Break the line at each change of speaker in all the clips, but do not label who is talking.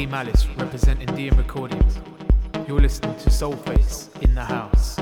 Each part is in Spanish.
D Malice representing DM Recordings. You're listening to Soulface in the house.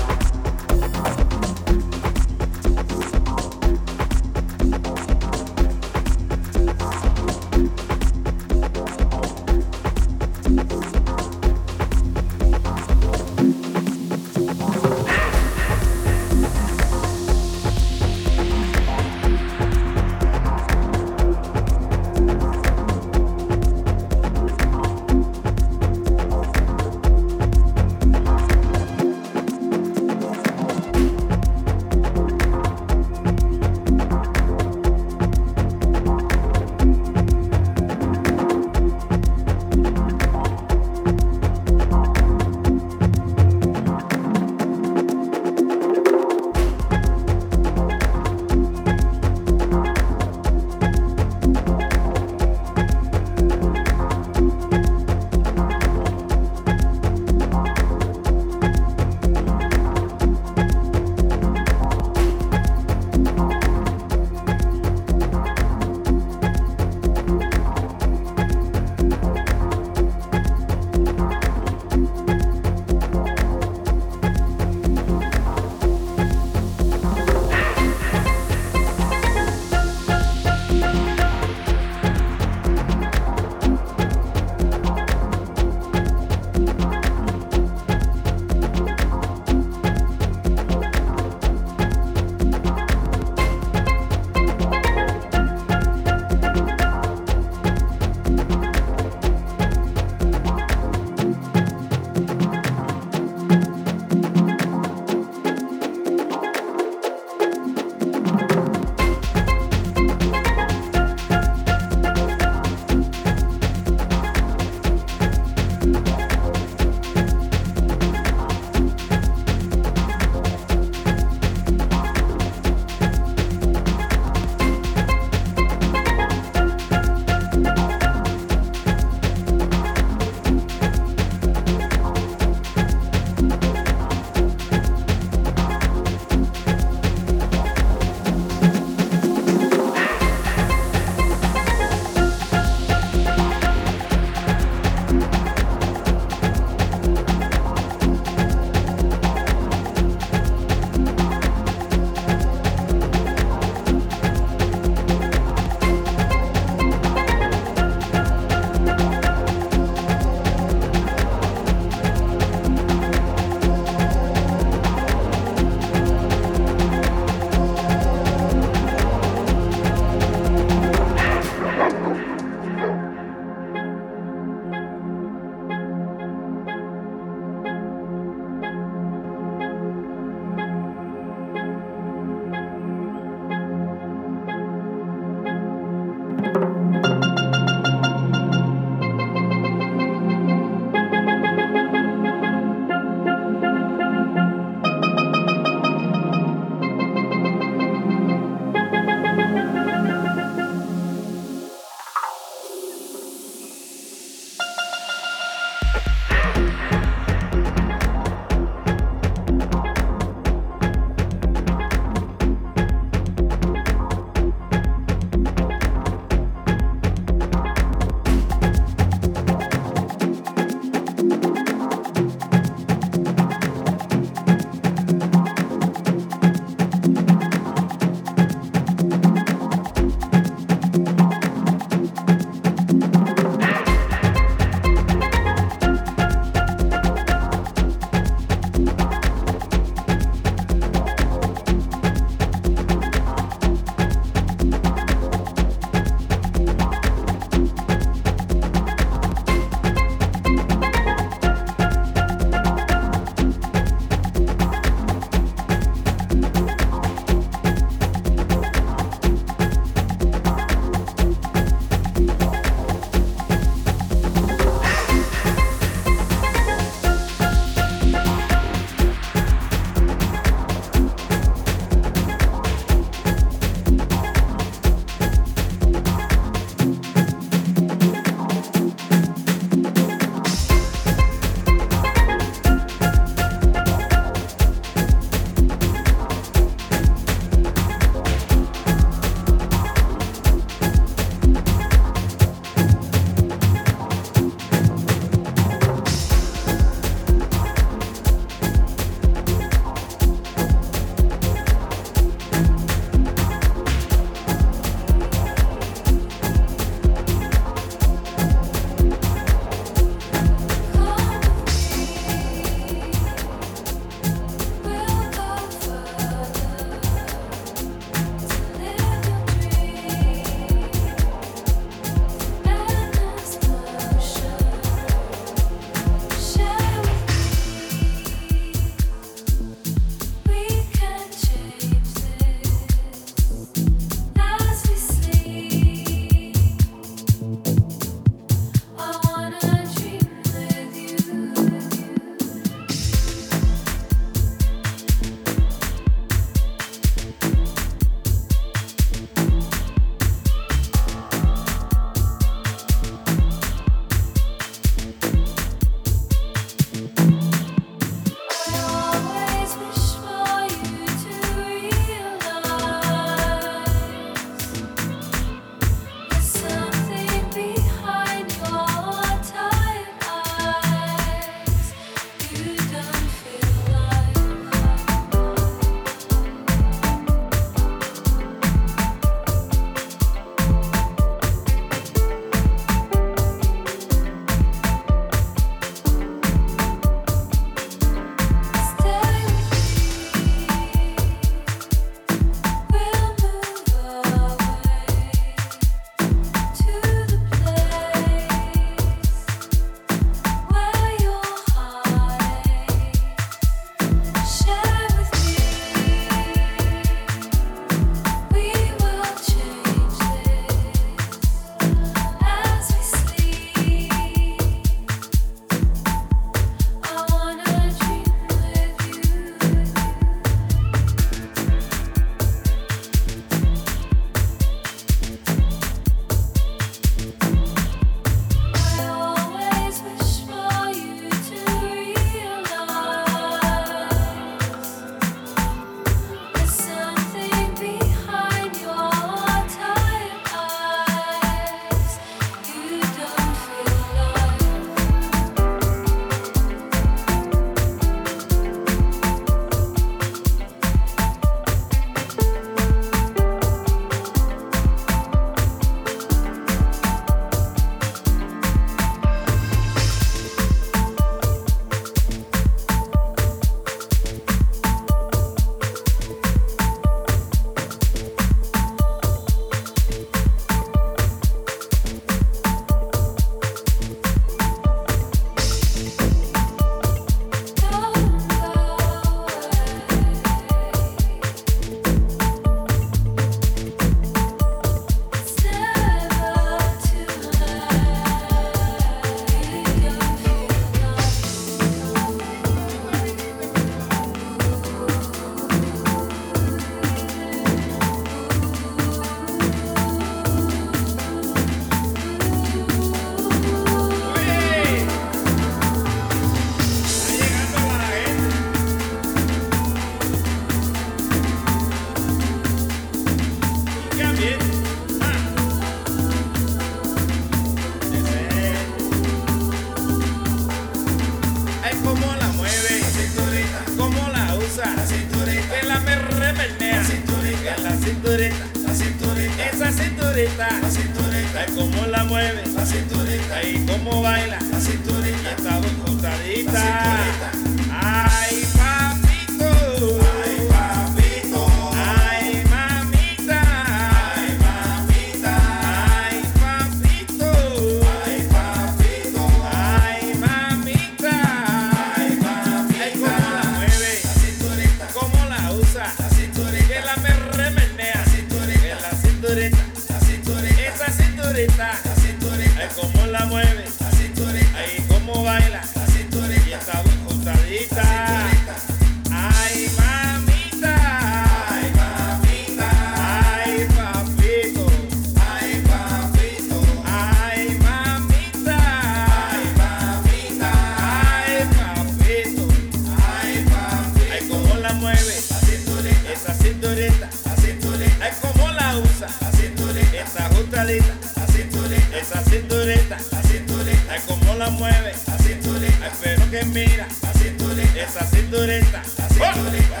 Mueve,
la cinturita,
ay pero que mira,
la cinturita,
esa cinturita,
la cinturita,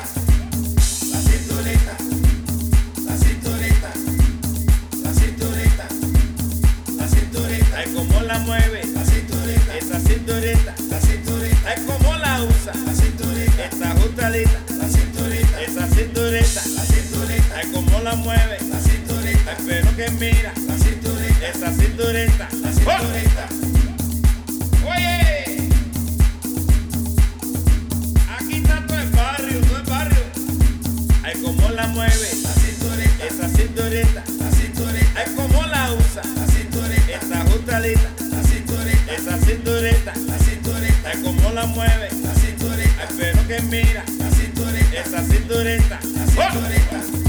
la cinturita, la cinturita, la cinturita, la cinturita,
ay cómo la mueve,
la cinturita,
esa cinturita,
la cinturita,
ay cómo la usa,
la cinturita,
esa ajustadita,
la cinturita,
esa cinturita,
la cinturita,
ay cómo la mueve,
la cinturita,
ay pero que mira,
la cinturita,
esa cinturita,
la cinturita,
Ay, cómo la mueve,
la cinturita,
esa cinturita.
la cinturita,
Ay, cómo la usa,
la cinturita,
esa ajustadita,
la cinturita,
esa cinturita.
la cinturita,
Ay, cómo la mueve,
la cinturita,
ay, pero que mira,
la cinturita,
esa cinturita.
la cinturita,